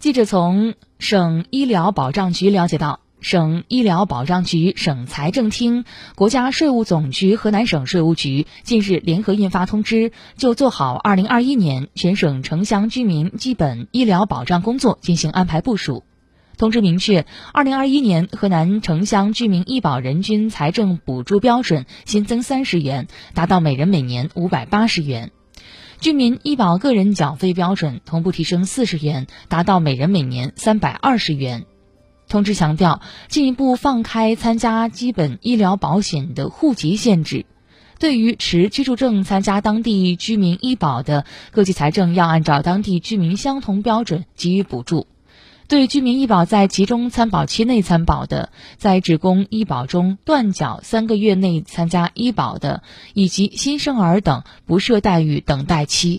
记者从省医疗保障局了解到，省医疗保障局、省财政厅、国家税务总局、河南省税务局近日联合印发通知，就做好2021年全省城乡居民基本医疗保障工作进行安排部署。通知明确，2021年河南城乡居民医保人均财政补助标准新增三十元，达到每人每年五百八十元。居民医保个人缴费标准同步提升四十元，达到每人每年三百二十元。通知强调，进一步放开参加基本医疗保险的户籍限制。对于持居住证参加当地居民医保的，各级财政要按照当地居民相同标准给予补助。对居民医保在集中参保期内参保的，在职工医保中断缴三个月内参加医保的，以及新生儿等，不设待遇等待期。